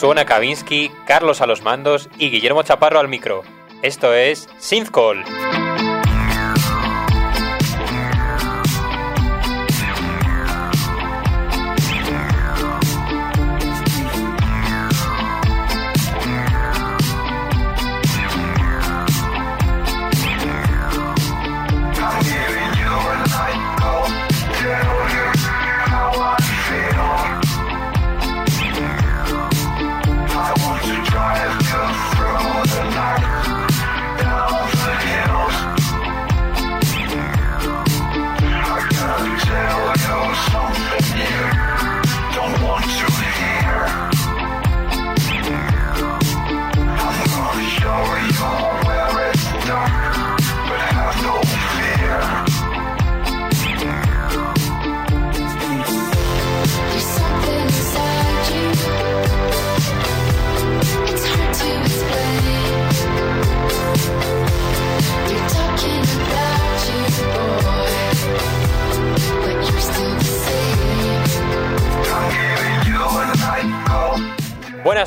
Suena Kavinsky, Carlos a los mandos y Guillermo Chaparro al micro. Esto es Synthcall.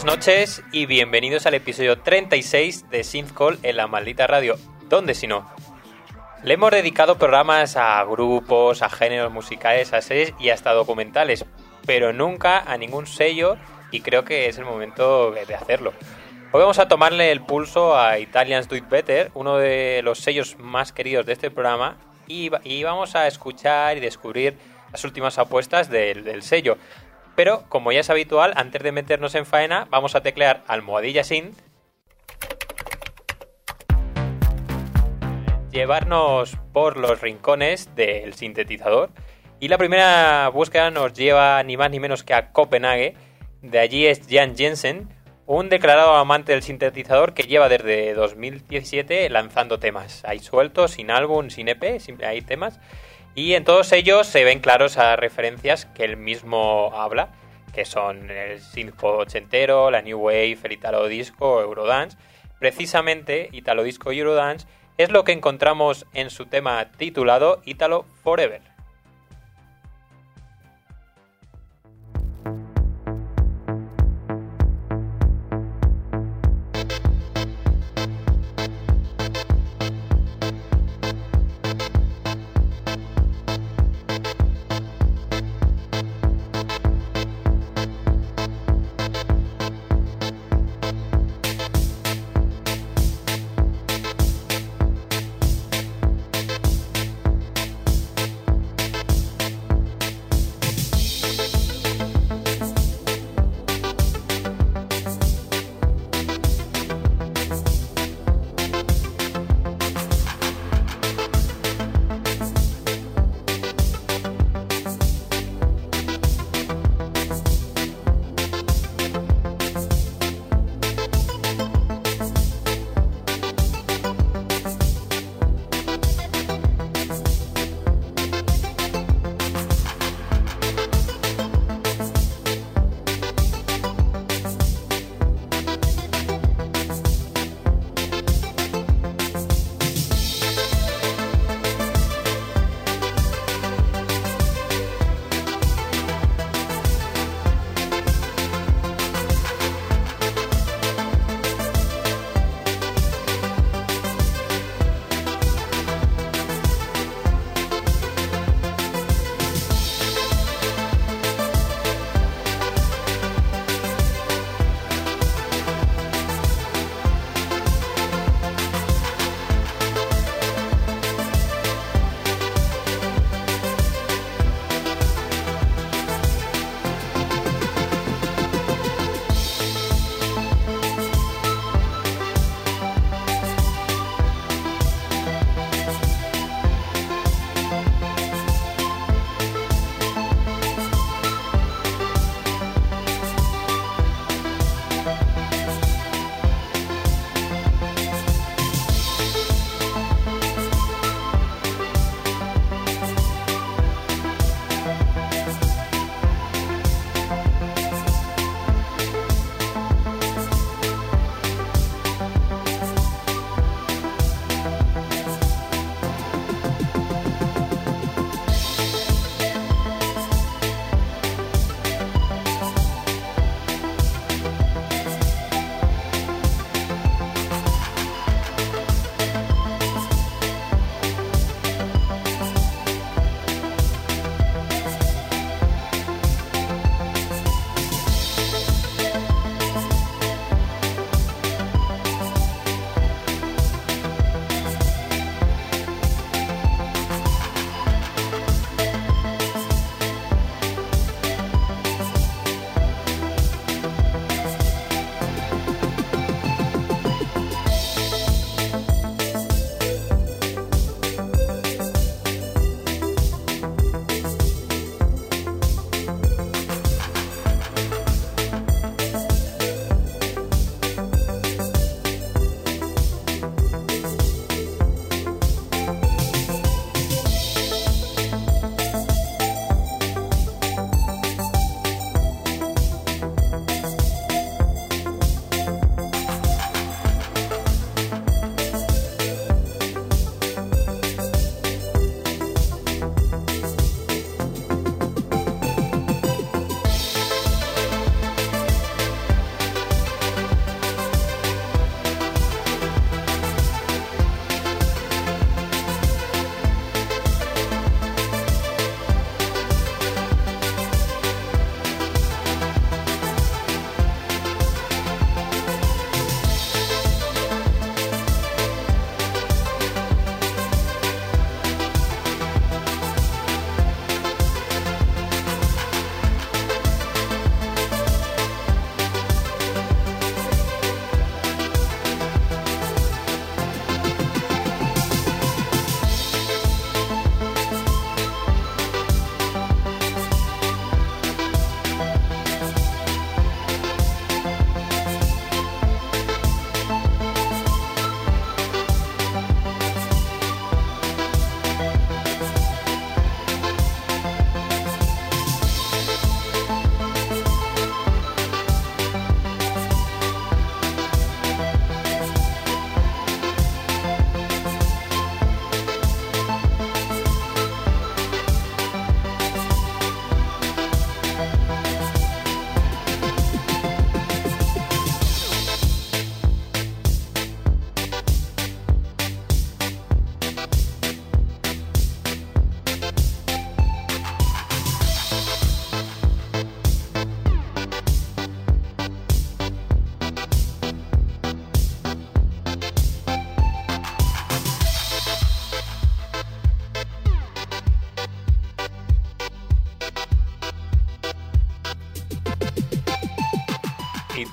Buenas noches y bienvenidos al episodio 36 de Synthcall en la maldita radio. ¿Dónde si no? Le hemos dedicado programas a grupos, a géneros musicales, a series y hasta documentales, pero nunca a ningún sello y creo que es el momento de hacerlo. Hoy vamos a tomarle el pulso a Italians Do It Better, uno de los sellos más queridos de este programa, y, vamos a escuchar y descubrir las últimas apuestas del sello. Pero, como ya es habitual, antes de meternos en faena, vamos a teclear almohadilla sin llevarnos por los rincones del sintetizador. Y la primera búsqueda nos lleva ni más ni menos que a Copenhague. De allí es Jan Jensen, un declarado amante del sintetizador que lleva desde 2017 lanzando temas. Hay sueltos, sin álbum, sin EP, hay temas. Y en todos ellos se ven claros a referencias que él mismo habla, que son el synth ochentero, la New Wave, el Italo Disco, Eurodance. Precisamente Italo Disco y Eurodance es lo que encontramos en su tema titulado Italo Forever.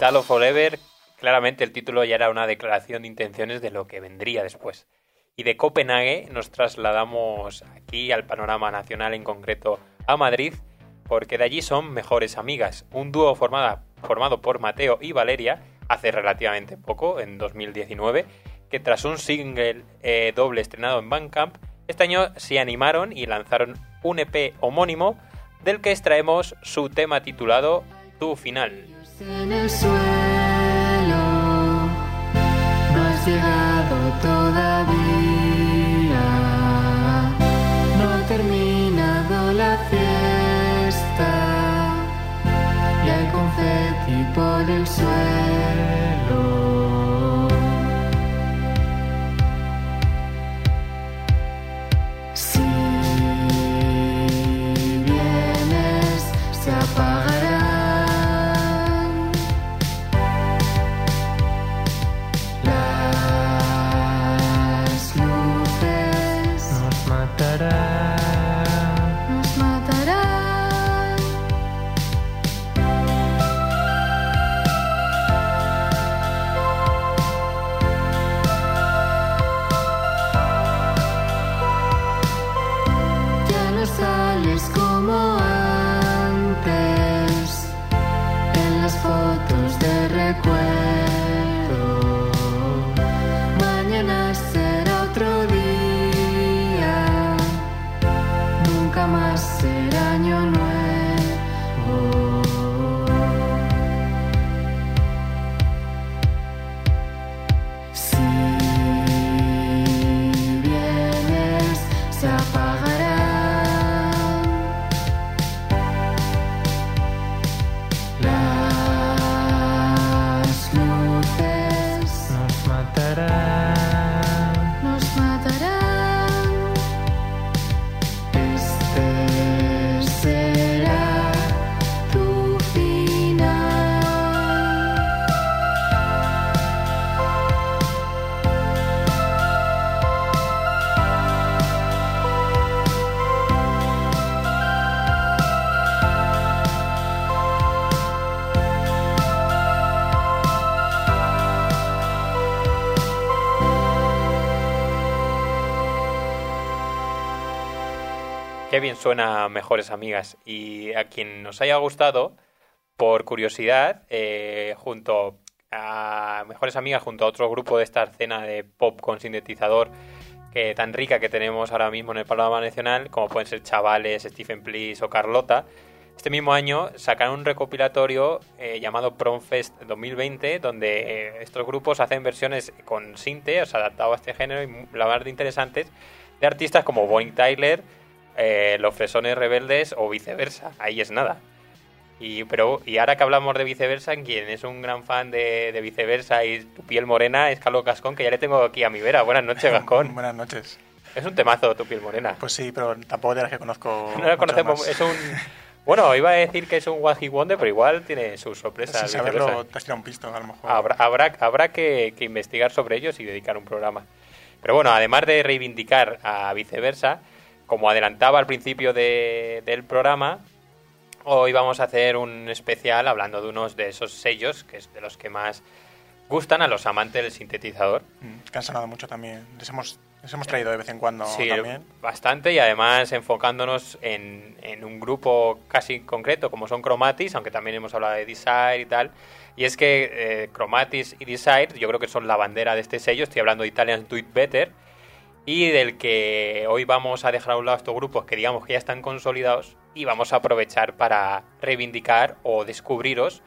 Italo Forever, claramente el título ya era una declaración de intenciones de lo que vendría después. Y de Copenhague nos trasladamos aquí al panorama nacional, en concreto a Madrid, porque de allí son mejores amigas, un dúo formada, formado por Mateo y Valeria hace relativamente poco, en 2019, que tras un single eh, doble estrenado en Bandcamp, este año se animaron y lanzaron un EP homónimo del que extraemos su tema titulado Tu Final. En el suelo. No has llegado todavía, Bien suena Mejores Amigas. Y a quien nos haya gustado, por curiosidad, eh, junto a Mejores Amigas, junto a otro grupo de esta escena de pop con sintetizador que tan rica que tenemos ahora mismo en el panorama nacional, como pueden ser Chavales, Stephen Please o Carlota, este mismo año sacaron un recopilatorio eh, llamado Promfest 2020, donde eh, estos grupos hacen versiones con sinte, o sea, adaptado a este género, y la más de interesantes, de artistas como Bonnie Tyler, eh, Los Fresones Rebeldes o viceversa. Ahí es nada. Y, pero, y ahora que hablamos de viceversa, quien es un gran fan de, de viceversa y tu piel morena es Carlos Gascón, que ya le tengo aquí a mi vera. Buenas noches, Gascón. Buenas noches. Es un temazo tu piel morena. Pues sí, pero tampoco de las que conozco. no la conocemos. Es un. Bueno, iba a decir que es un Hit Wonder, pero igual tiene sus sorpresas. Sin saberlo, te has tirado un pisto, a lo mejor. Habrá, habrá, habrá que, que investigar sobre ellos y dedicar un programa. Pero bueno, además de reivindicar a viceversa, como adelantaba al principio de- del programa, hoy vamos a hacer un especial hablando de unos de esos sellos que es de los que más gustan a los amantes del sintetizador. Mm, Que han sonado mucho también. Les hemos, les hemos traído de vez en cuando Sí, también. bastante y además enfocándonos en, en un grupo casi concreto como son Chromatis, aunque también hemos hablado de Desire y tal. Y es que eh, Chromatis y Desire yo creo que son la bandera de este sello, estoy hablando de Italian Do It Better y del que hoy vamos a dejar a un lado estos grupos que digamos que ya están consolidados y vamos a aprovechar para reivindicar o descubriros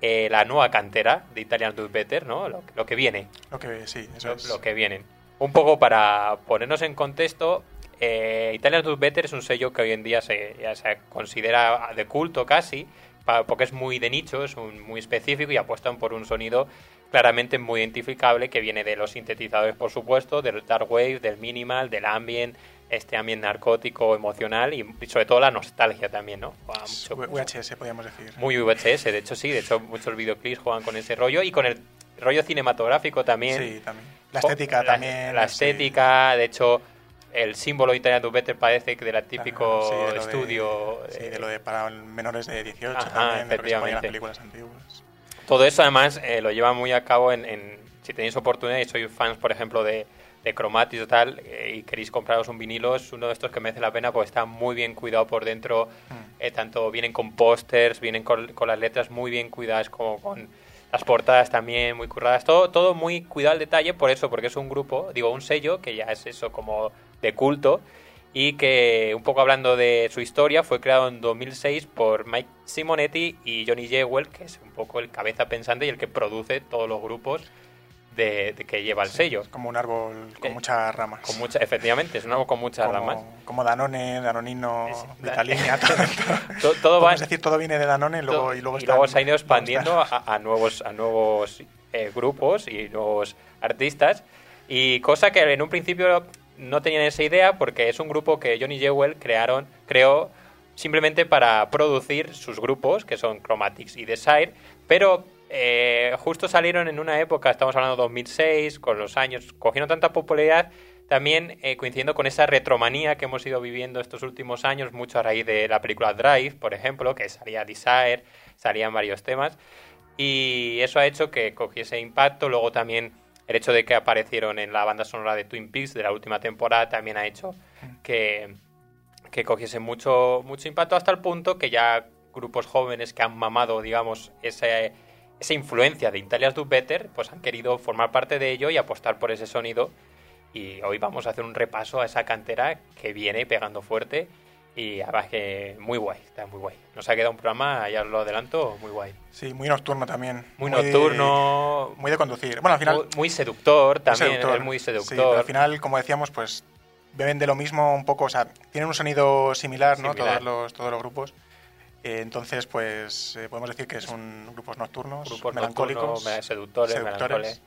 eh, la nueva cantera de Italian Do Better, ¿no? Lo, lo que viene Lo que sí, eso lo, es. lo que vienen. Un poco para ponernos en contexto, eh, Italian Do Better es un sello que hoy en día se, ya se considera de culto casi, porque es muy de nicho, es un- muy específico y apuestan por un sonido claramente muy identificable que viene de los sintetizadores, por supuesto, del dark wave, del minimal, del ambient, este ambient narcótico, emocional y, sobre todo la nostalgia también, ¿no? Mucho- VHS, podríamos decir. muy VHS, de hecho sí, de hecho muchos videoclips juegan con ese rollo y con el rollo cinematográfico también. Sí, también. La estética la- también. La sí. estética, de hecho, el símbolo Italian Do Better parece que del típico Sí, de lo de- estudio. sí, eh, de lo de para menores de 18 Ajá, también, de lo que se en las películas antiguas. Todo eso además eh, lo lleva muy a cabo en, en- si tenéis oportunidad y sois fans, por ejemplo, de, de Chromatis o tal, eh, y queréis compraros un vinilo, es uno de estos que merece la pena porque está muy bien cuidado por dentro, Mm. eh, tanto vienen con pósters, vienen con, con las letras muy bien cuidadas, como con las portadas también muy curradas, todo, todo muy cuidado al detalle, por eso, porque es un grupo, digo, un sello que ya es eso como de culto, y que un poco hablando de su historia fue creado en 2006 por Mike Simonetti y Johnny Jewell, que es un poco el cabeza pensante y el que produce todos los grupos de, de que lleva el sello. Es como un árbol con Eh, muchas ramas. Con mucha, efectivamente, es un árbol con muchas como, ramas. como Danone, Danonino, Vitalinea, todo. To- todo va Es decir, todo viene de Danone y luego, y luego, y luego se ha ido expandiendo a nuevos, a nuevos eh, grupos y nuevos artistas. Y cosa que en un principio no tenían esa idea porque es un grupo que Johnny Jewell crearon, creó simplemente para producir sus grupos, que son Chromatics y Desire, pero eh, justo salieron en una época, estamos hablando de 2006, con los años, cogieron tanta popularidad, también eh, coincidiendo con esa retromanía que hemos ido viviendo estos últimos años, mucho a raíz de la película Drive, por ejemplo, que salía Desire, salían varios temas, y eso ha hecho que cogiese impacto, luego también el hecho de que aparecieron en la banda sonora de Twin Peaks de la última temporada también ha hecho que, que cogiese mucho, mucho impacto hasta el punto que ya grupos jóvenes que han mamado, digamos, esa influencia de Italia's Do Better, pues han querido formar parte de ello y apostar por ese sonido. Y hoy vamos a hacer un repaso a esa cantera que viene pegando fuerte y además que muy guay, está muy guay. Nos ha quedado un programa, ya os lo adelanto, muy guay. Sí, muy nocturno también. Muy, nocturno, Muy de conducir. Bueno, al final... muy, muy seductor también, seductor. es muy Sí, seductor. pero al final, como decíamos, pues beben de lo mismo un poco, o sea, tienen un sonido similar, ¿no? Similar. Todos los, todos los grupos. Eh, entonces, pues eh, podemos decir que son grupos nocturnos, grupos melancólicos, nocturnos, me- seductores, seductores.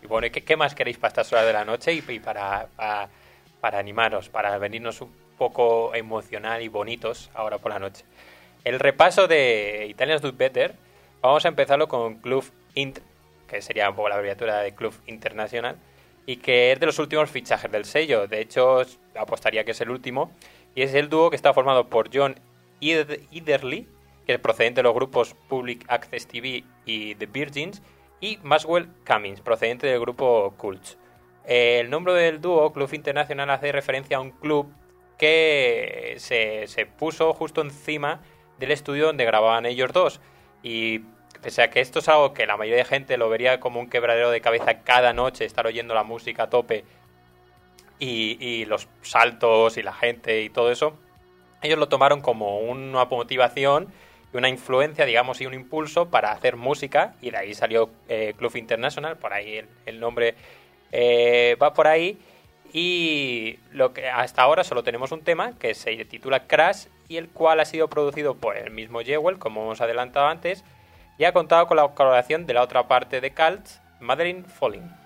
Y bueno, ¿y ¿qué, qué más queréis para estas horas de la noche y, y para, para, para animaros, para venirnos un poco emocional y bonitos ahora por la noche? El repaso de Italians Do Better, vamos a empezarlo con Club Int, que sería un poco la abreviatura de Club Internacional, y que es de los últimos fichajes del sello. De hecho, apostaría que es el último. Y es el dúo que está formado por John Ed- Ederly, que es procedente de los grupos Public Access TV y The Virgins, y Maxwell Cummings, procedente del grupo Cults. El nombre del dúo, Club Internacional, hace referencia a un club que se, se puso justo encima del estudio donde grababan ellos dos. Y pese a que esto es algo que la mayoría de gente lo vería como un quebradero de cabeza cada noche, estar oyendo la música a tope y, los saltos y la gente y todo eso, ellos lo tomaron como una motivación y una influencia, digamos, y un impulso para hacer música, y de ahí salió eh, Club International, por ahí el, el nombre eh, va por ahí, y lo que hasta ahora solo tenemos un tema que se titula Crash, y el cual ha sido producido por el mismo Jewel, como hemos adelantado antes, y ha contado con la colaboración de la otra parte de Cult, Madeline Falling.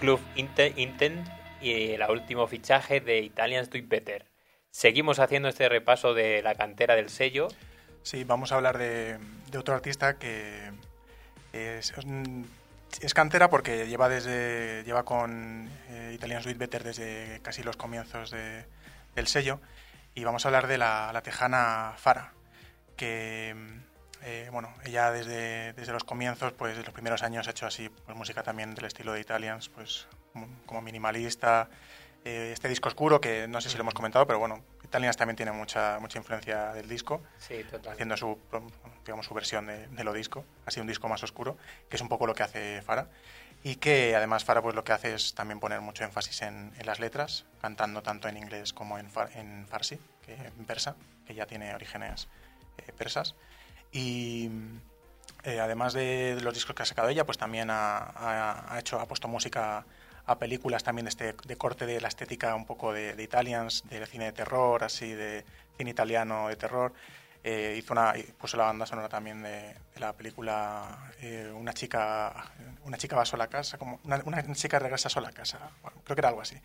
Club Inte- Intent y el último fichaje de Italians Do Better. Seguimos haciendo este repaso de la cantera del sello. Sí, vamos a hablar de, otro artista que es, cantera porque lleva desde lleva con eh, Italian Sweet Better desde casi los comienzos de- del sello y vamos a hablar de la, la tejana Fara que eh, bueno ella desde, desde los comienzos pues de los primeros años ha hecho así pues música también del estilo de Italians pues como, como minimalista eh, este disco oscuro que no sé si lo hemos comentado pero bueno Italians también tiene mucha mucha influencia del disco Sí, total. haciendo su, digamos, su versión de, de lo disco, así un disco más oscuro, que es un poco lo que hace Fara. Y que además Fara pues lo que hace es también poner mucho énfasis en, en las letras, cantando tanto en inglés como en, far- en farsi, que en persa, que ya tiene orígenes eh, persas. Y eh, además de, los discos que ha sacado ella, pues también ha, hecho, ha puesto música a películas también de este de corte de la estética un poco de, Italians, de cine de terror, así de cine italiano de terror. Eh, hizo una puso la banda sonora también de, la película eh, una chica una chica va sola a casa como una, una chica regresa sola a casa creo que era algo así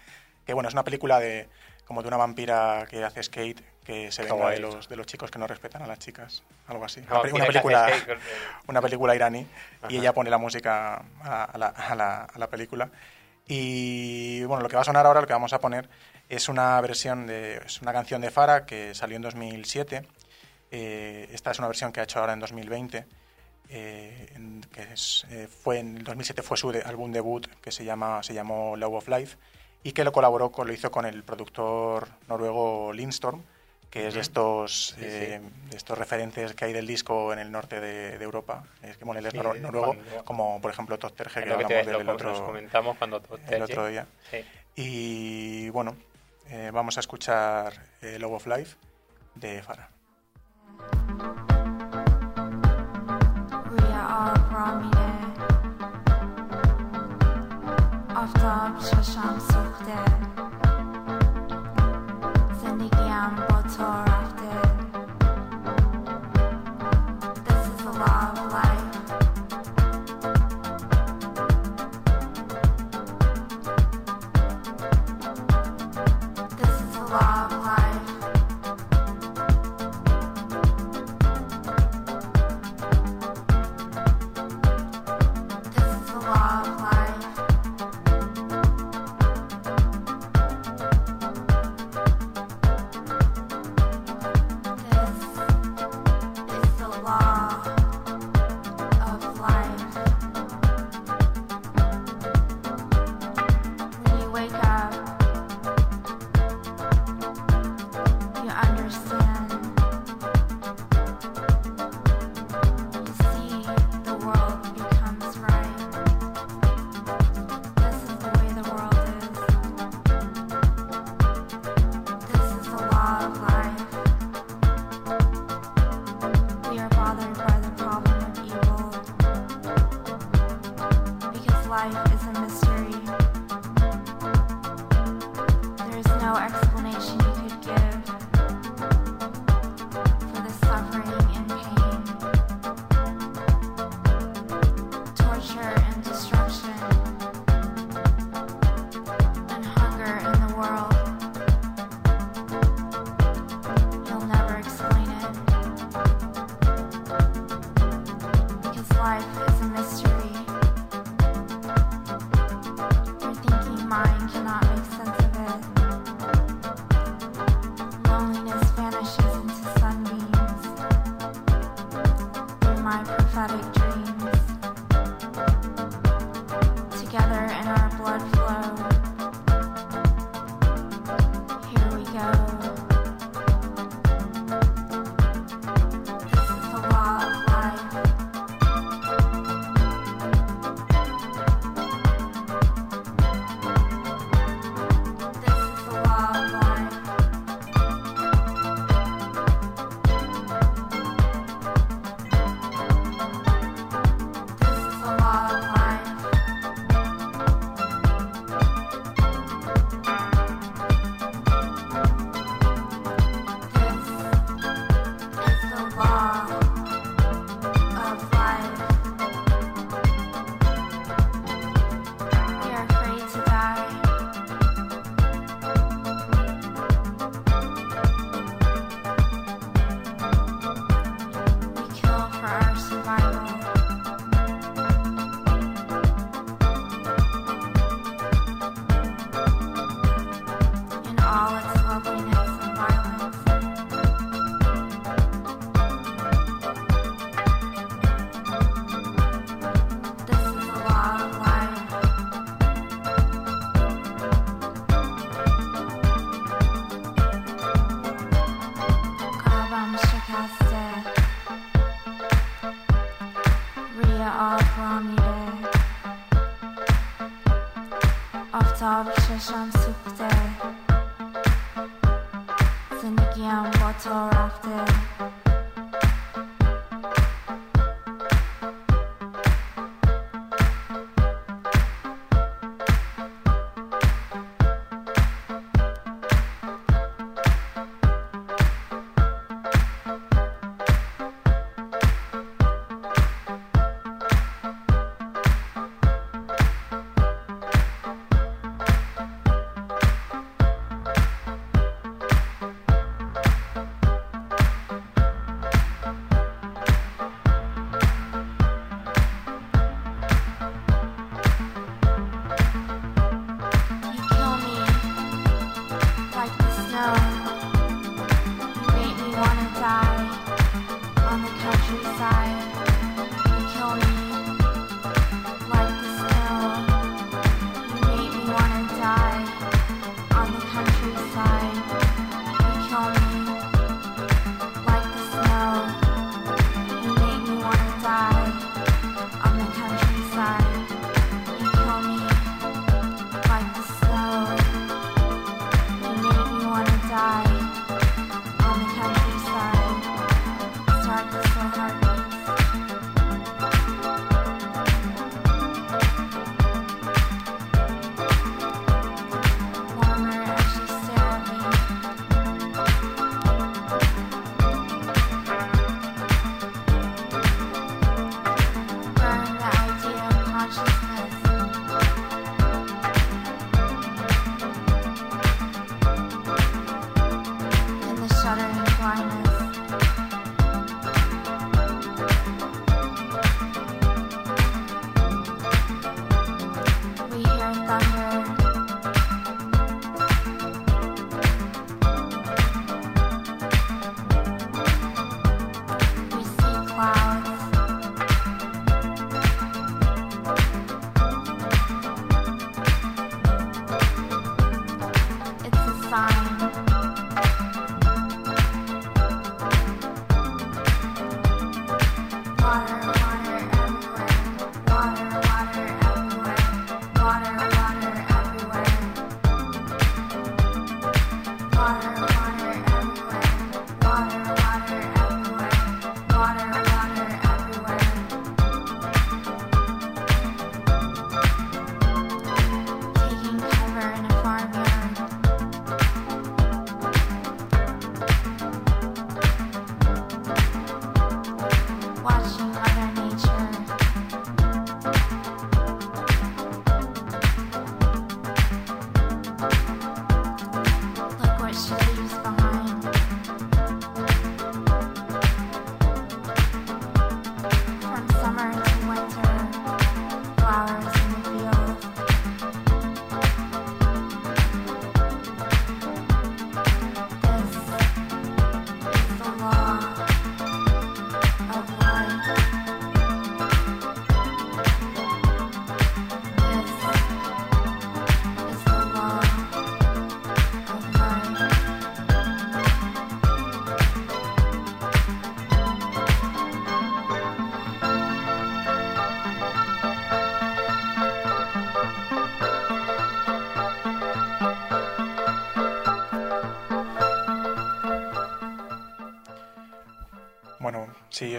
que bueno es una película de como de una vampira que hace skate que se venga de los de los chicos que no respetan a las chicas algo así. No, una, película con- una película iraní Ajá. y ella pone la música a, a la, a la- a la película. Y bueno lo que va a sonar ahora lo que vamos a poner es una versión de es una canción de Fara que salió en 2007 Eh, esta es una versión que ha hecho ahora en 2020 eh, en- que es, eh, fue en el 2007 fue su de- álbum debut que se llama se llamó Love of Life y que lo colaboró con, lo hizo con el productor noruego Lindstorm que es de Ujú. estos Sí, sí. eh, de estos referentes que hay del disco en el norte de, de Europa es que bueno, él es Sí, nor- de- noruego cuando- como por ejemplo Todd Terje Es que lo que te- hablamos de lo él el que nos otro comentamos cuando el otro día Sí. y bueno eh, vamos a escuchar eh, Love of Life de Farah روی آبرا میره آفتاب چشم سوخته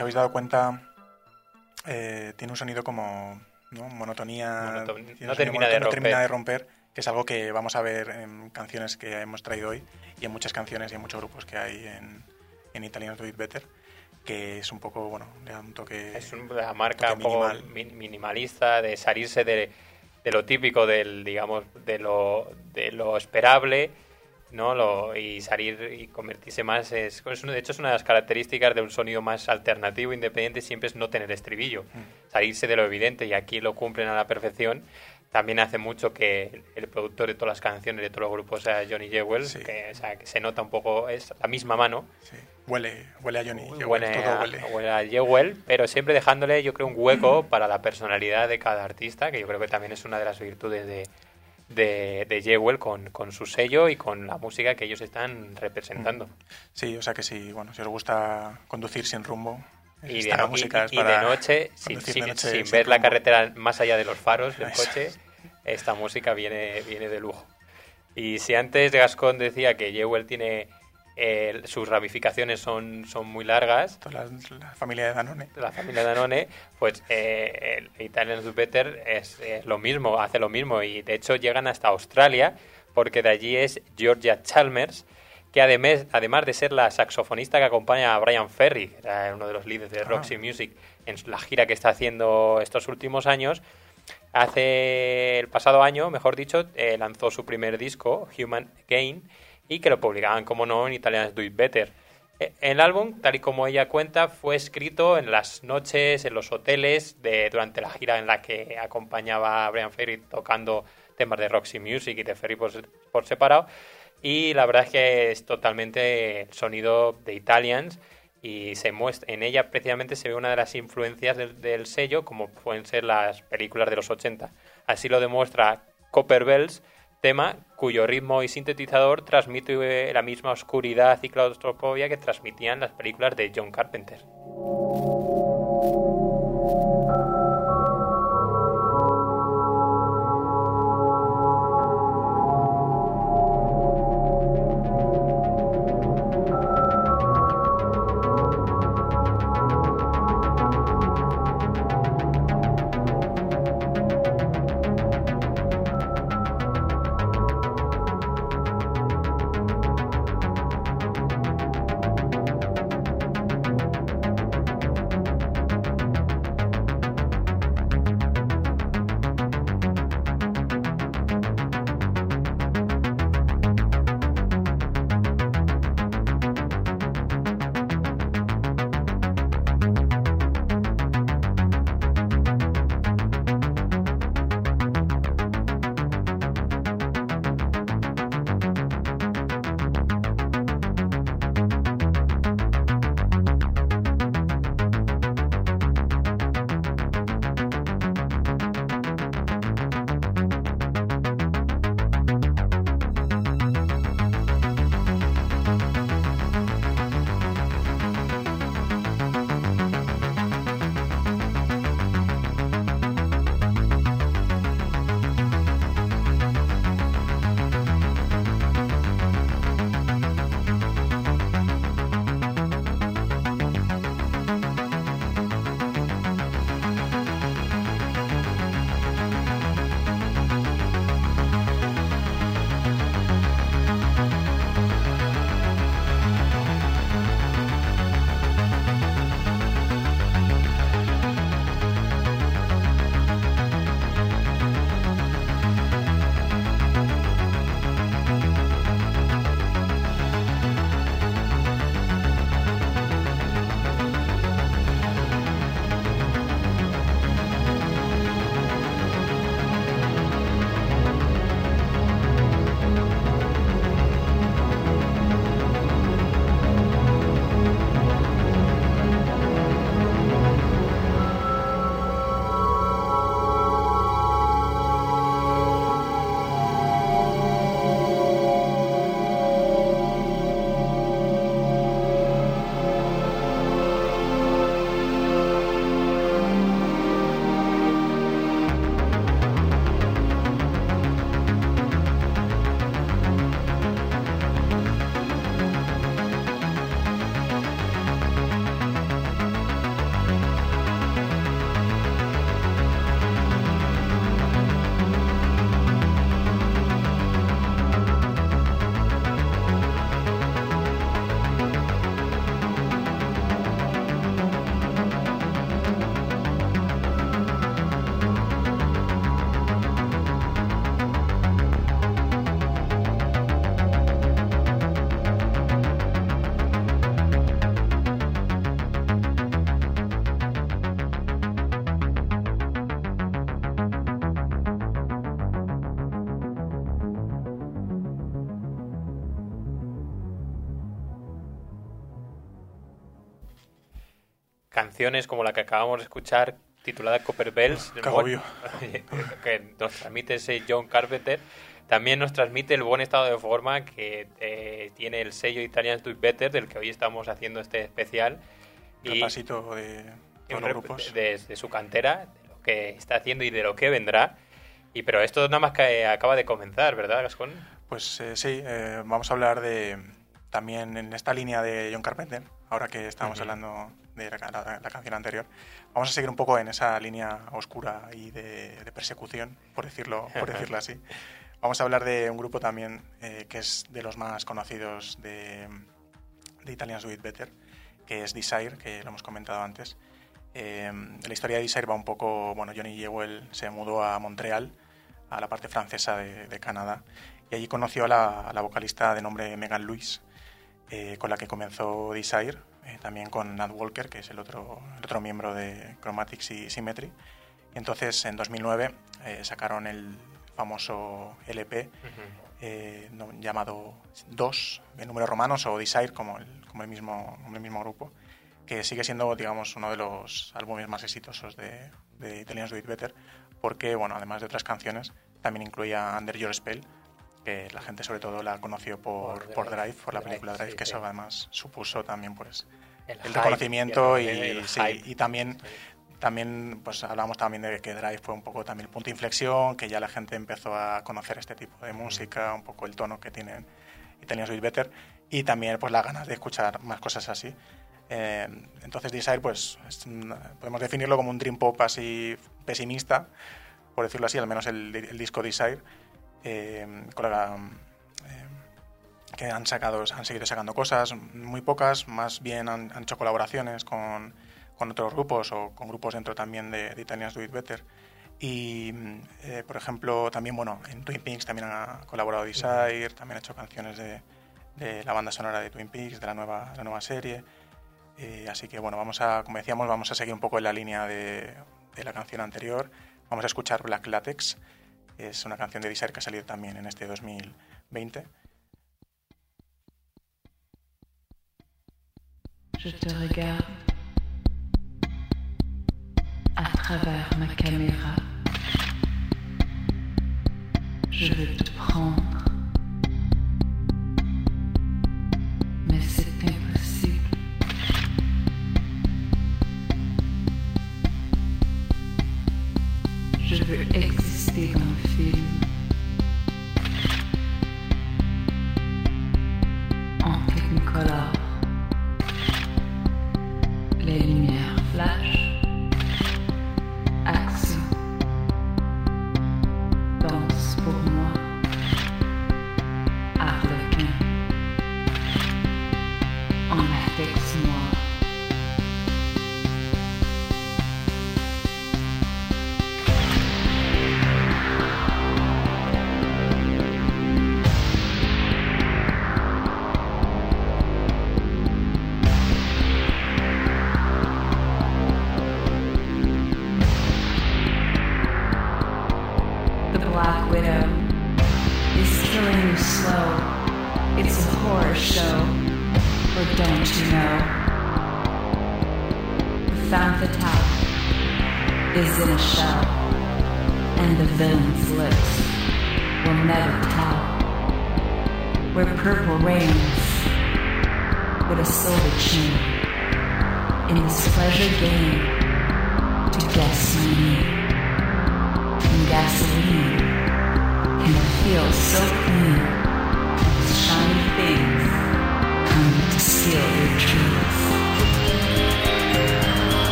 Os habéis dado cuenta, eh, tiene un sonido como ¿no? monotonía. Monoton- no sonido termina de no termina romper. de romper, que es algo que vamos a ver en canciones que hemos traído hoy y en muchas canciones y en muchos grupos que hay en, en Italian Do It Better, que es un poco, bueno, le da un toque. Es un- la marca un poco minimal. mi- minimalista de salirse de, de lo típico del digamos de lo de lo esperable no lo y salir y convertirse más es, es uno- de hecho es una de las características de un sonido más alternativo independiente siempre es no tener estribillo Mm. salirse de lo evidente y aquí lo cumplen a la perfección también hace mucho que el, productor de todas las canciones de todos los grupos sea Johnny Jewel Sí. que, o sea, que se nota un poco es la misma mano Sí. Huele, huele a Johnny. Jewel, huele, todo a, huele. huele a pero siempre dejándole, yo creo, un hueco para la personalidad de cada artista, que yo creo que también es una de las virtudes de, de, de Jewel con, con su sello y con la música que ellos están representando. Sí, o sea que si, bueno, si os gusta conducir sin rumbo, Y, de, no- y- música es y de noche, sin, conducir sin- de noche sin sin ver la carretera más allá de los faros del Eso coche, esta música viene, viene de lujo. Y si antes Gascon decía que Jewel tiene eh, sus ramificaciones son, son muy largas, Toda la, la familia de Danone. la familia Danone, pues eh, el Italian Do Better es, es lo mismo, hace lo mismo. Y de hecho llegan hasta Australia porque de allí es Georgia Chalmers que además, además de ser la saxofonista que acompaña a Brian Ferry, que era uno de los líderes de Roxy Music en la gira que está haciendo estos últimos años, hace el pasado año, mejor dicho, eh, lanzó su primer disco, Human Gain, y que lo publicaban, como no, en Italians Do It Better. Eh, El álbum, tal y como ella cuenta, fue escrito en las noches, en los hoteles, de, durante la gira en la que acompañaba a Brian Ferry tocando temas de Roxy Music y de Ferry por, por separado. Y la verdad es que es totalmente el sonido de Italians y se muestra en ella precisamente se ve una de las influencias del, del sello como pueden ser las películas de los 80. Así lo demuestra Copper Bells, tema cuyo ritmo y sintetizador transmite la misma oscuridad y claustrofobia que transmitían las películas de John Carpenter. Canciones como la que acabamos de escuchar, titulada Copper Bells, agobio. que nos transmite ese John Carpenter, también nos transmite el buen estado de forma que eh, tiene el sello Italian Do Better, del que hoy estamos haciendo este especial. Repasito de y un todos de, de su cantera, de lo que está haciendo y de lo que vendrá. Y pero esto nada más que acaba de comenzar, ¿verdad, Gascón? Pues eh, sí, eh, vamos a hablar de también en esta línea de John Carpenter, ahora que estábamos Ujú. hablando de la, la- la canción anterior. Vamos a seguir un poco en esa línea oscura y de, de persecución, por decirlo, por decirlo así. Vamos a hablar de un grupo también eh, que es de los más conocidos de, de Italians Do It Better, que es Desire, que lo hemos comentado antes. Eh, la historia de Desire va un poco, bueno, Johnny Jewell se mudó a Montreal, a la parte francesa de, de Canadá, y allí conoció a la, a la vocalista de nombre Megan Lewis, eh, con la que comenzó Desire, eh, también con Nat Walker, que es el otro, el otro miembro de Chromatics y Symmetry. Y entonces, en 2009, eh, sacaron el famoso LP eh, no- llamado 2, en números romanos, o Desire, como el, como el, mismo, como el mismo grupo, que sigue siendo, digamos, uno de los álbumes más exitosos de, de Italians Do It Better, porque, bueno, además de otras canciones, también incluía Under Your Spell, que la gente sobre todo la conoció por, Por por Drive, Drive, por la Drive, película Drive, sí, que sí. eso además supuso también, pues, El, reconocimiento y, el sí, y también también pues hablamos también de que Drive fue un poco también el punto de inflexión que ya la gente empezó a conocer este tipo de música un poco el tono que tienen Italians Do It Better y también pues las ganas de escuchar más cosas así. Eh, entonces Desire pues es podemos definirlo como un dream pop así pesimista por decirlo así al menos el, el disco Desire eh, con la- que han sacado, han seguido sacando cosas, muy pocas, más bien han, han hecho colaboraciones con, con otros grupos o con grupos dentro también de, de Italians Do It Better. Y, eh, por ejemplo, también, bueno, en Twin Peaks también ha colaborado Desire, también ha hecho canciones de, de la banda sonora de Twin Peaks, de la nueva, la nueva serie. Eh, así que, bueno, vamos a, como decíamos, vamos a seguir un poco en la línea de, de la canción anterior. Vamos a escuchar Black Latex, es una canción de Desire que ha salido también en este 2020. Je te regarde à travers ma caméra. Je te prendre.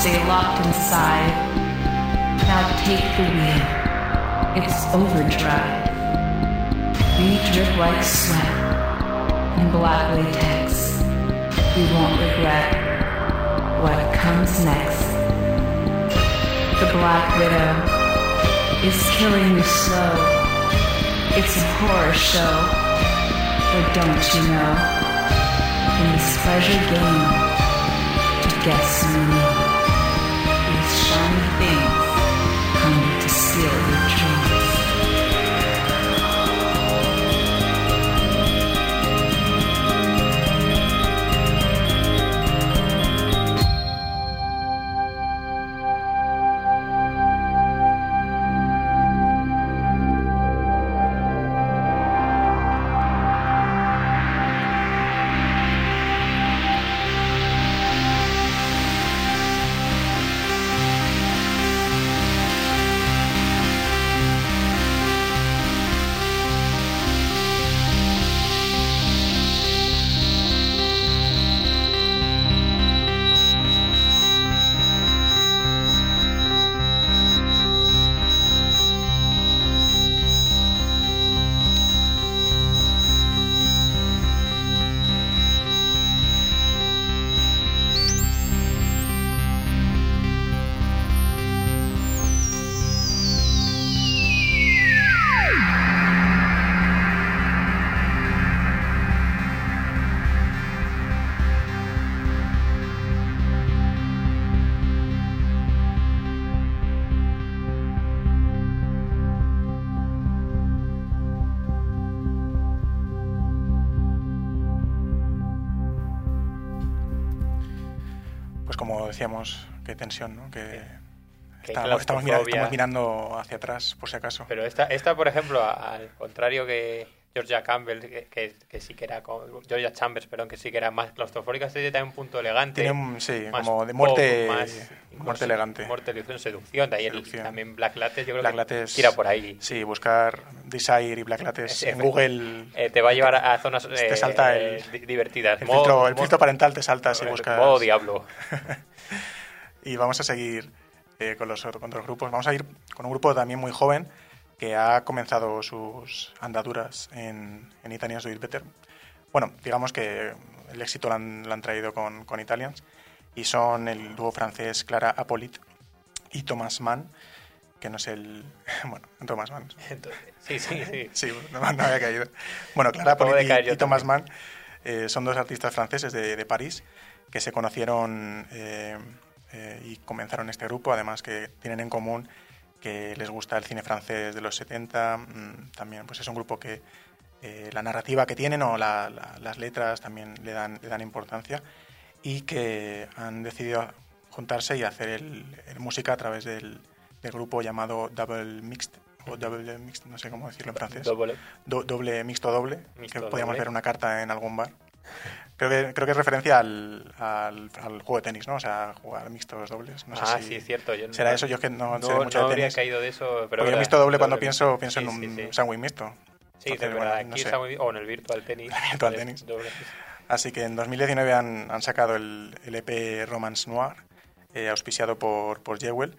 Stay locked inside. Now take the wheel. It's overdrive. We drip like sweat in black latex. We won't regret what comes next. The Black Widow is killing you slow. It's a horror show. but don't you know? In this pleasure game, to guess me, como decíamos, qué tensión, ¿no? Que estamos, estamos mira- claustrofobia. estamos mirando hacia atrás, por si acaso. Pero esta, esta por ejemplo, al contrario que Georgia Campbell, que, que, que sí que era, como- Georgia Chambers, perdón, que sí que era más claustrofóbica, este tiene también un punto elegante. Tiene un, sí, más como de pop, muerte, más- muerte elegante. Muerte, ilusión, seducción. De ahí el- también Black Latte, yo creo Black que Latte es- tira por ahí. Sí, buscar Desire y Black Lattes en Google. Eh, te va a llevar a, zonas Te eh, salta el- eh, di- divertidas. El Modo- filtro, el modo- filtro parental te salta si buscas. Modo diablo. Y vamos a seguir eh, con, los, con otros grupos. Vamos a ir con un grupo también muy joven que ha comenzado sus andaduras en, en Italians Do It Better. Bueno, digamos que el éxito lo han, lo han traído con, con Italians y son el dúo francés Clara Apolit y Thomas Mann, que no es el... Bueno, Thomas Mann. Sí, sí, sí. Sí, no, no había caído. Bueno, Clara Apolit y, y Thomas. Mann eh, son dos artistas franceses de, de París que se conocieron eh, eh, y comenzaron este grupo, además que tienen en común que les gusta el cine francés de los 70, mm, también pues es un grupo que eh, la narrativa que tienen o la- la- las letras también le dan, le dan importancia y que han decidido juntarse y hacer el, el música a través del, del grupo llamado Double Mixed o Double Mixed, no sé cómo decirlo en francés. Doble. Do- doble mixto doble, Mixto que podíamos doble. ver una carta en algún bar. Creo que, creo que es referencia al, al, al juego de tenis, ¿no? O sea, jugar mixtos dobles. No sé ah, si sí, es cierto. Yo no- ¿Será eso? Yo es que no, no, sé mucho no de habría tenis. caído de eso. Pero Porque yo mixto doble cuando doble pienso, pienso Sí, en un sí, sándwich mixto. Sí, Entonces, de bueno, verdad. no Aquí sé. bien. O en el Virtual Tennis. Virtual Es Tennis. doble. Así que en 2019 han, han sacado el, el EP Romance Noir, eh, auspiciado por, por Jewel,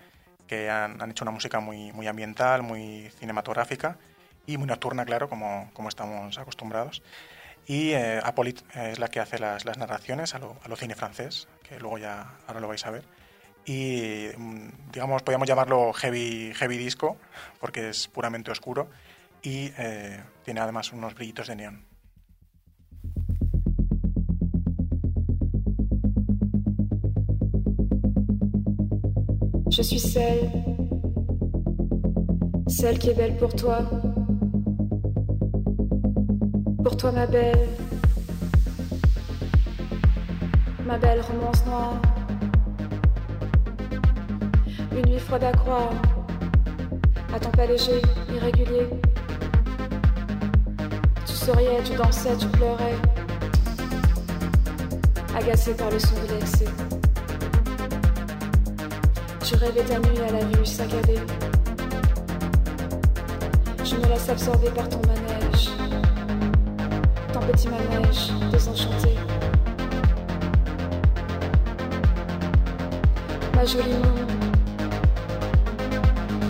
que han, han hecho una música muy, muy ambiental, muy cinematográfica y muy nocturna, claro, como, como estamos acostumbrados. Y eh, Apolit es la que hace las, las narraciones a lo, a lo cine francés, que luego ya ahora lo vais a ver. Y mm, digamos, podríamos llamarlo heavy, heavy disco, porque es puramente oscuro y eh, tiene además unos brillitos de neón. Je suis celle, celle qui est belle pour toi. Pour toi, ma belle, ma belle romance noire. Une nuit froide à croire, à ton pas léger, irrégulier. Tu souriais, tu dansais, tu pleurais, agacé par le son de l'excès. Tu rêvais ta nuit à la vue saccadée. Je me laisse absorber par ton manège, ton petit manège désenchanté. Ma jolie moon,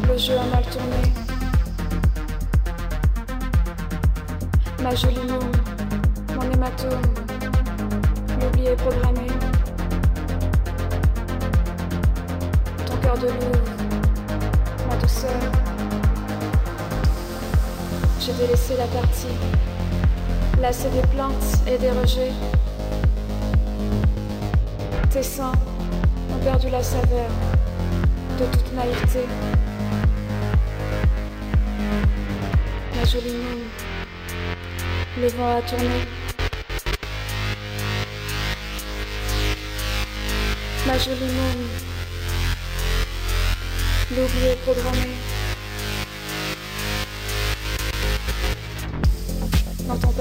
le jeu a mal tourné. Ma jolie moon, mon hématome, l'oubli est programmé. ton cœur de loup, ma douceur. Je t'ai laissé la partie, lassé des plaintes et des rejets. Tes seins ont perdu la saveur de toute naïveté. Ma jolie moon, le vent a tourné. Ma jolie moon, L'oubli est programmé.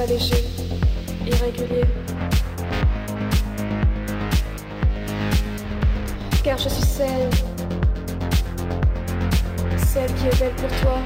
Léger, irrégulier. Car je suis celle, celle qui est belle pour toi.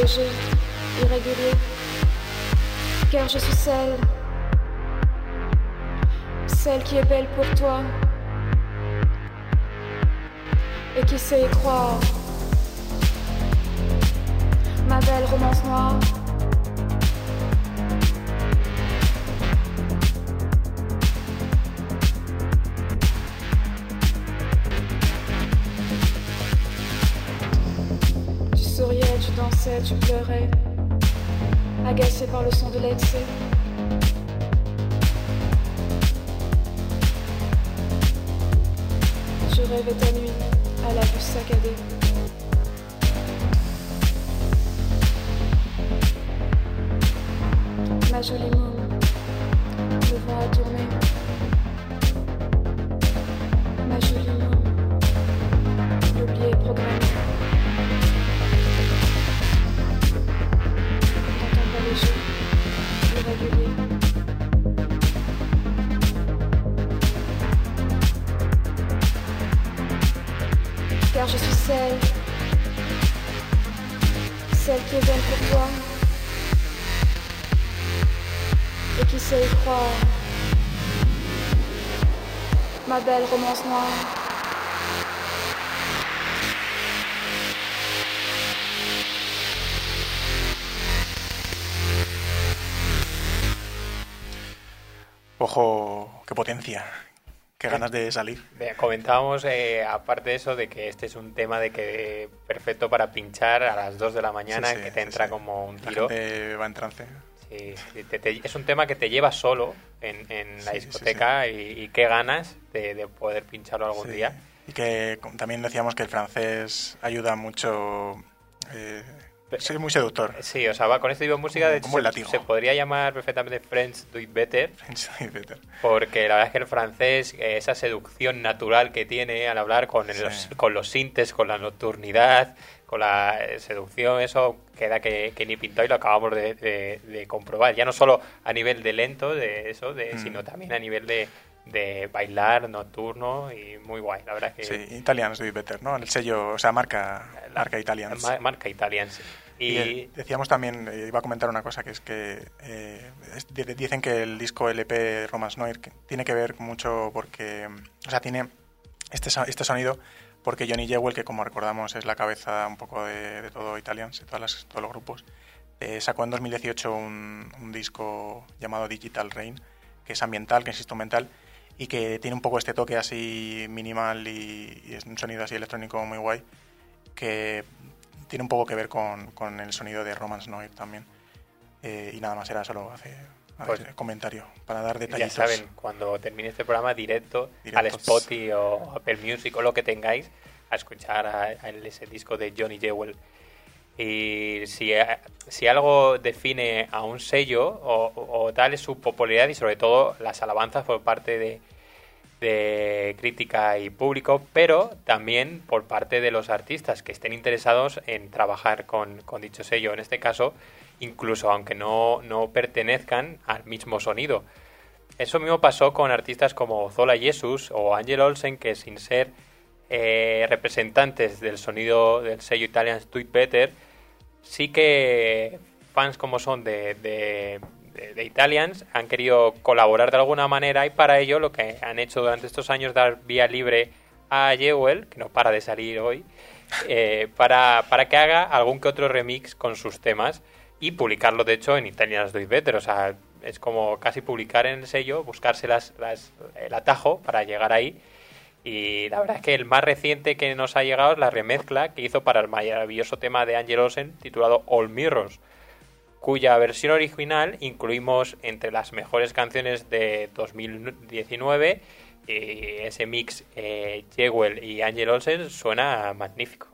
Léger, irrégulier, car je suis celle, celle qui est belle pour toi et qui sait y croire. Ma belle romance noire. Ma Ojo, qué potencia. Qué ganas de salir. Comentábamos, eh, aparte de eso, de que este es un tema de que perfecto para pinchar a las 2 de la mañana, Sí, sí, que te entra sí. como un La tiro. gente va en trance. Sí, sí, te- te- es un tema que te lleva solo en, en la discoteca Y, y qué ganas de, de poder pincharlo algún día. Y que también decíamos que el francés ayuda mucho. Eh, sí, muy seductor. Sí, o sea, va con este tipo de música, de hecho, Como el se, se podría llamar perfectamente French Do It Better, Sí, Peter. porque la verdad es que el francés, eh, esa seducción natural que tiene al hablar con, el- Sí. los, con los sintes, con la nocturnidad, con la eh, seducción, eso queda que, que ni pintado y lo acabamos de, de- de comprobar. Ya no solo a nivel de lento, de eso, de, Mm. sino también a nivel de, de bailar nocturno y muy guay. La verdad es que Sí, Italians do it better, ¿no? El sello, o sea, marca, marca Italians. ma- marca Italians. Y, Y, decíamos también, eh, iba a comentar una cosa, que es que eh, es- dicen que el disco LP Romance Noir que tiene que ver mucho porque, o sea, tiene este, este sonido porque Johnny Jewell, que como recordamos es la cabeza un poco de, todo Italians, de todas las- todos los grupos, eh, sacó en 2018 un, disco llamado Digital Rain, que es ambiental, que es instrumental y que tiene un poco este toque así minimal y, es un sonido así electrónico muy guay que tiene un poco que ver con, el sonido de Romance Noir también. Eh, y nada más, era solo hacer Pues- comentario para dar ya detallitos. saben, cuando termine este programa, directo al. Spotify o Apple Music o lo que tengáis, a escuchar a, a ese disco de Johnny Jewell. Y si, si algo define a un sello o, o tal es su popularidad y sobre todo las alabanzas por parte de, de crítica y público, pero también por parte de los artistas que estén interesados en trabajar con, con dicho sello. En este caso, incluso aunque no, no pertenezcan al mismo sonido. Eso mismo pasó con artistas como Zola Jesus o Angel Olsen, que sin ser eh, representantes del sonido del sello Italian Do Better, sí que fans como son de, de, de- de Italians han querido colaborar de alguna manera y para ello lo que han hecho durante estos años dar vía libre a Jewel, que no para de salir hoy, eh, para, para que haga algún que otro remix con sus temas y publicarlo de hecho en Italians Do It Better, o sea, es como casi publicar en el sello, buscarse las, las- el atajo para llegar ahí y la verdad es que el más reciente que nos ha llegado es la remezcla que hizo para el maravilloso tema de Angel Olsen titulado All Mirrors. cuya versión original incluimos entre las mejores canciones de 2019 y ese mix eh, Jewel y Angel Olsen suena magnífico.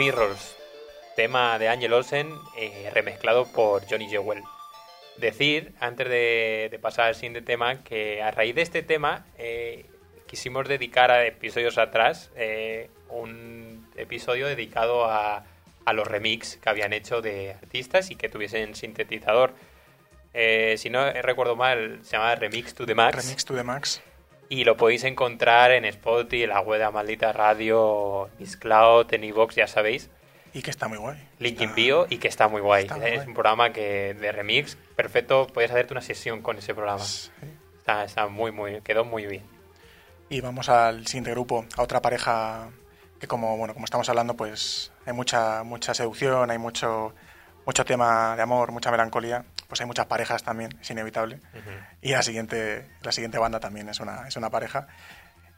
Mirrors, tema de Angel Olsen eh, remezclado por Johnny Jewel. Decir, antes de, pasar al siguiente tema, que a raíz de este tema eh, quisimos dedicar a episodios atrás eh, un episodio dedicado a, a los remix que habían hecho de artistas y que tuviesen sintetizador. Si no recuerdo mal, se llama Remix to the Max. Remix to the Max. Y lo podéis encontrar en Spotify, en la web de Maldita Radio, Miss Cloud, en iVoox, ya sabéis. Y que está muy guay. Link in bio y que está muy guay. está muy es guay. un programa que de remix perfecto. Puedes hacerte una sesión con ese programa. Sí. Está, está muy, muy, quedó muy bien. Y vamos al siguiente grupo, a otra pareja que como bueno, como estamos hablando, pues hay mucha mucha seducción, hay mucho mucho tema de amor, mucha melancolía, pues hay muchas parejas también, es inevitable. Y la siguiente la siguiente banda también es una es una pareja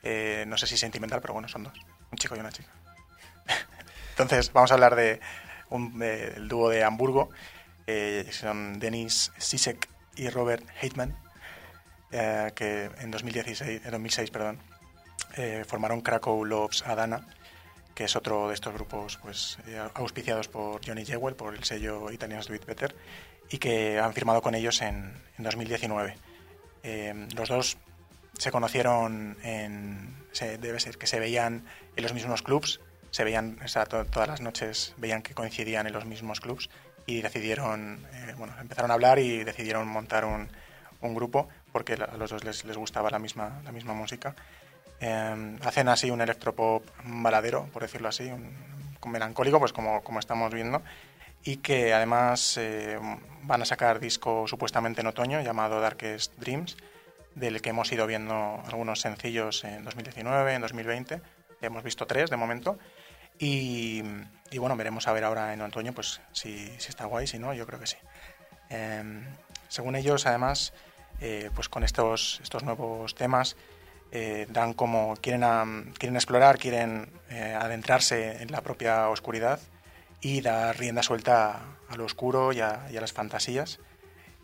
eh, no sé si sentimental, pero bueno, son dos, un chico y una chica. Entonces, vamos a hablar de un, de- del dúo de Hamburgo, eh, son Denis Sisek y Robert Heitman, eh, que en 2016, en 2006 perdón, formaron Krakow Loves Adana, que es otro de estos grupos pues, auspiciados por Johnny Jewel, por el sello Italians Do It Better, y que han firmado con ellos en, en 2019. Eh, los dos se conocieron en... se- debe ser que se veían en los mismos clubs, se veían, o sea, to- todas las noches veían que coincidían en los mismos clubs y decidieron, eh, bueno, empezaron a hablar y decidieron montar un, grupo porque a los dos les, gustaba la misma, la misma música. Eh, hacen así un electropop baladero, por decirlo así, un, un melancólico, pues como, como estamos viendo, y que además eh, van a sacar disco supuestamente en otoño llamado Darkest Dreams, del que hemos ido viendo algunos sencillos en 2019, en 2020, hemos visto tres de momento, y, bueno, veremos a ver ahora en otoño pues si, si está guay, si no, yo creo que sí. Eh, según ellos, además, eh, pues con estos, estos nuevos temas, eh, dan como quieren, am, quieren explorar, quieren adentrarse en la propia oscuridad y dar rienda suelta a lo oscuro y a, y a las fantasías,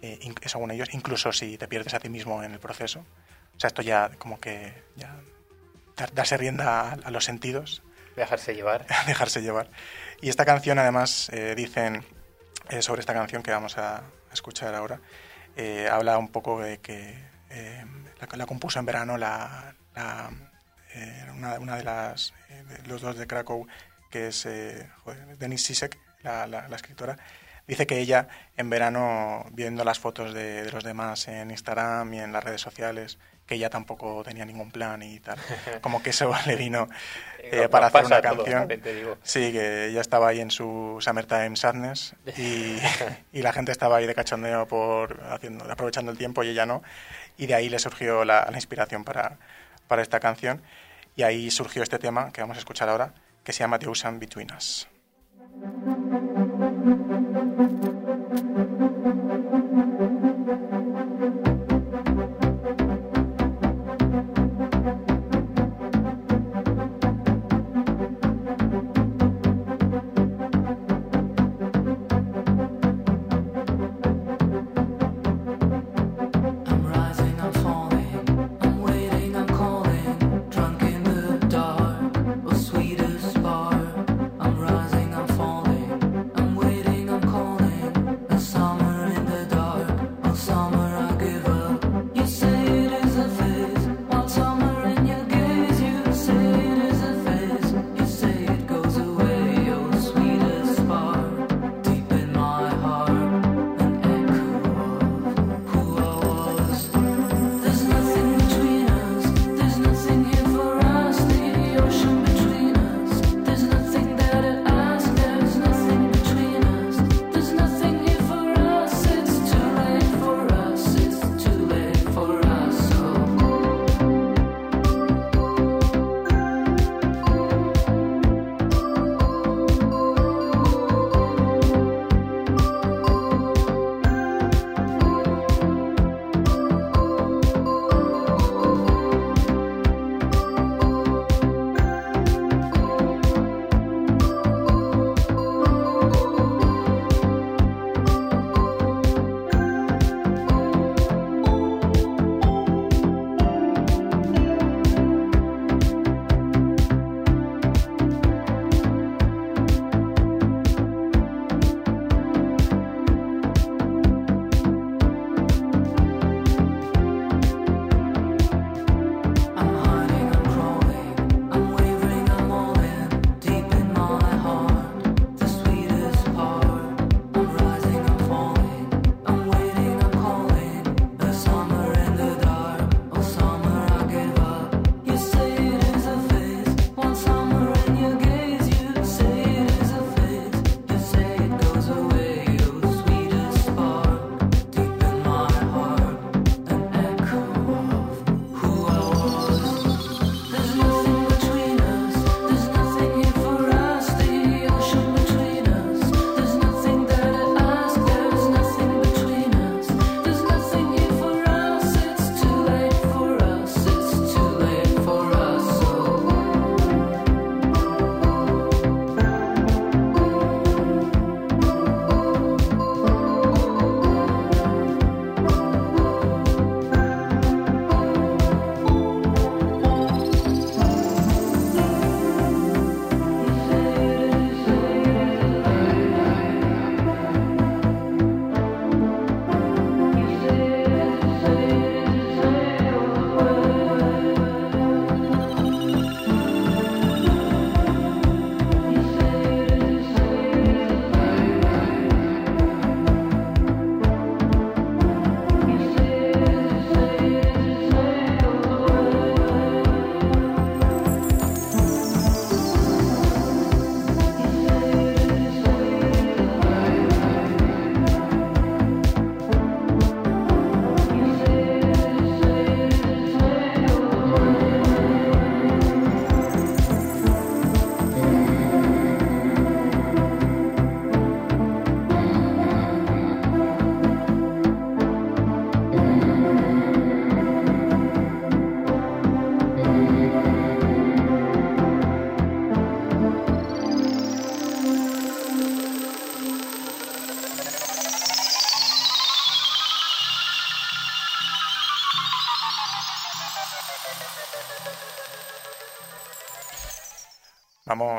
eh, según ellos, incluso si te pierdes a ti mismo en el proceso. O sea, esto ya como que ya dar- darse rienda a, a los sentidos Dejarse llevar. dejarse llevar. Y esta canción, además, eh, dicen eh, sobre esta canción que vamos a, a escuchar ahora, eh, habla un poco de que la, la compuso en verano la, la, una, una de las, de los dos de Krakow, que es eh, joder, Denis Sisek, la, la- la escritora, dice que ella en verano, viendo las fotos de, de los demás en Instagram y en las redes sociales, que ella tampoco tenía ningún plan y tal, como que eso le vino eh, Nos para hacer una canción. digo. Sí, que ella estaba ahí en su Summertime Sadness y, y la gente estaba ahí de cachondeo por haciendo, aprovechando el tiempo y ella no. Y de ahí le surgió la, la inspiración para, para esta canción. Y ahí surgió este tema que vamos a escuchar ahora, que se llama The Ocean Between Us.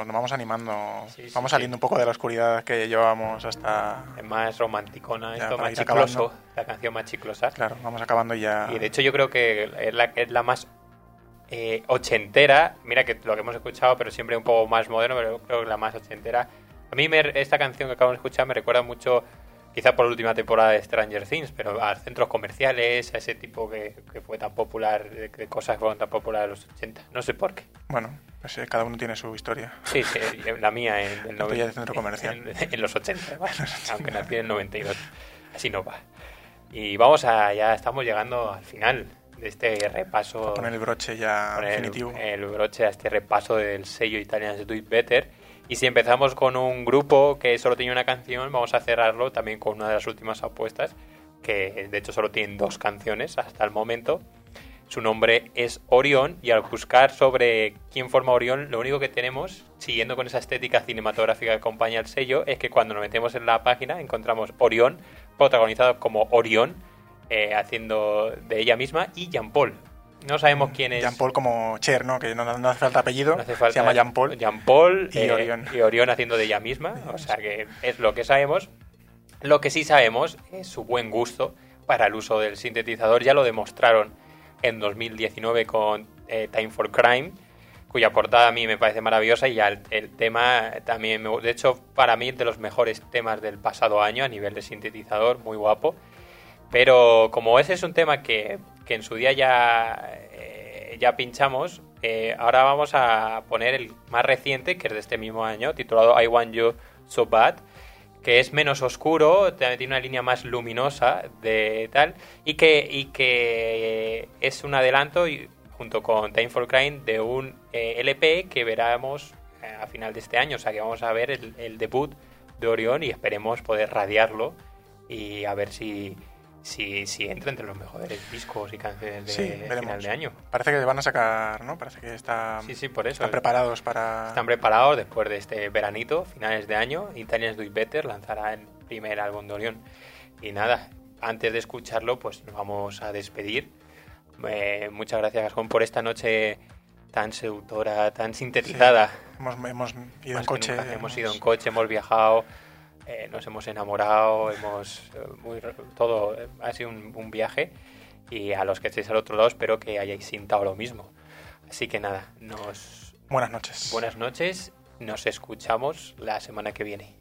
Nos vamos animando, Sí, sí, vamos sí. saliendo un poco de la oscuridad que llevábamos hasta... Es más romanticona, esto más chicloso, acabando. la canción más chiclosa. Claro, vamos acabando ya... Y de hecho yo creo que es la, es la más eh, ochentera, mira que lo que hemos escuchado, pero siempre un poco más moderno, pero creo que la más ochentera. A mí me- esta canción que acabamos de escuchar me recuerda mucho, quizá por la última temporada de Stranger Things, pero a centros comerciales, a ese tipo que, que fue tan popular, de, de cosas que fueron tan populares en los 80. No sé por qué. Bueno, pues eh, cada uno tiene su historia. Sí, sí, la mía en, el La de centro comercial. En, en los 80, ¿vale? aunque nací en el 92. Así no va. Y vamos a, ya estamos llegando al final de este repaso. Poner el broche ya poner el- definitivo. El, broche a este repaso del sello Italians Do It Better. Y si empezamos con un grupo que solo tiene una canción, vamos a cerrarlo también con una de las últimas apuestas, que de hecho solo tienen dos canciones hasta el momento. Su nombre es Orión y al buscar sobre quién forma Orión, lo único que tenemos, siguiendo con esa estética cinematográfica que acompaña el sello, es que cuando nos metemos en la página encontramos Orión, protagonizado como Orión, eh, haciendo de ella misma, y Jean Paul. No sabemos quién es. Jean Paul como Cher, ¿no? Que no, no hace falta apellido. No hace falta. Se llama Jean Paul. Jean Paul Y eh, Orión. y Orión haciendo de ella misma. O sea que es lo que sabemos. Lo que sí sabemos es su buen gusto para el uso del sintetizador. Ya lo demostraron en 2019 con eh, Time for Crime, cuya portada a mí me parece maravillosa y el, el tema también, me, de hecho, para mí de los mejores temas del pasado año a nivel de sintetizador, muy guapo. Pero como ese es un tema que, que en su día ya, eh, ya pinchamos, eh, ahora vamos a poner el más reciente, que es de este mismo año, titulado I Want You So Bad, que es menos oscuro, tiene una línea más luminosa de tal, y que, y que es un adelanto junto con Time for Crime de un eh, LP que veremos eh, a final de este año. O sea que vamos a ver el, el debut de Orión y esperemos poder radiarlo y a ver si, si, si entra entre los mejores discos y canciones de Sí, final de año. Parece que van a sacar, ¿no? Parece que está, Sí, sí, por eso. están preparados para... Están preparados después de este veranito, finales de año. Italians Do It Better lanzará el primer álbum de Orión. Y nada, antes de escucharlo, pues nos vamos a despedir. Eh, muchas gracias, Gastón, por esta noche tan seductora, tan sintetizada. Hemos, hemos ido en Más que coche. nunca. Hemos ido en coche, hemos viajado, eh, nos hemos enamorado, hemos eh, muy, todo eh, ha sido un, un viaje y a los que estéis al otro lado espero que hayáis sintado lo mismo. Así que nada, nos Buenas noches. buenas noches, nos escuchamos la semana que viene.